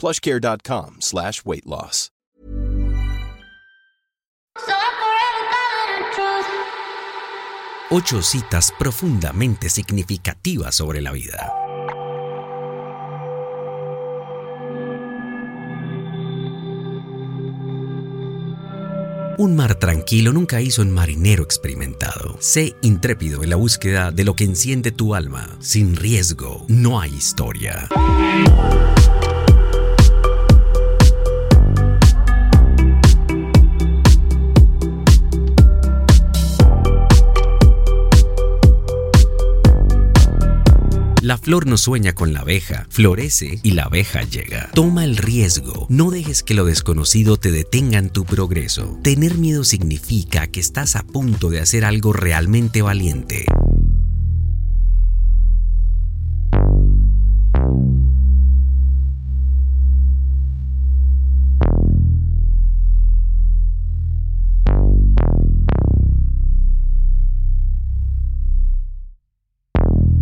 plushcare.com slash weight loss. Ocho citas profundamente significativas sobre la vida. Un mar tranquilo nunca hizo un marinero experimentado. Sé intrépido en la búsqueda de lo que enciende tu alma. Sin riesgo, no hay historia. La flor no sueña con la abeja, florece y la abeja llega. Toma el riesgo, no dejes que lo desconocido te detenga en tu progreso. Tener miedo significa que estás a punto de hacer algo realmente valiente.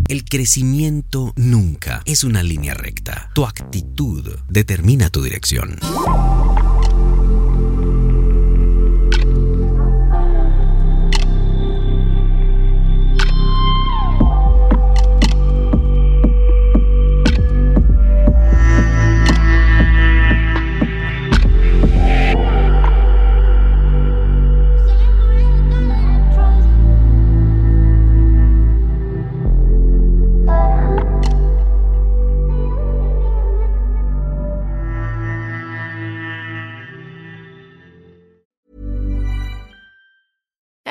El crecimiento nunca es una línea recta. Tu actitud determina tu dirección.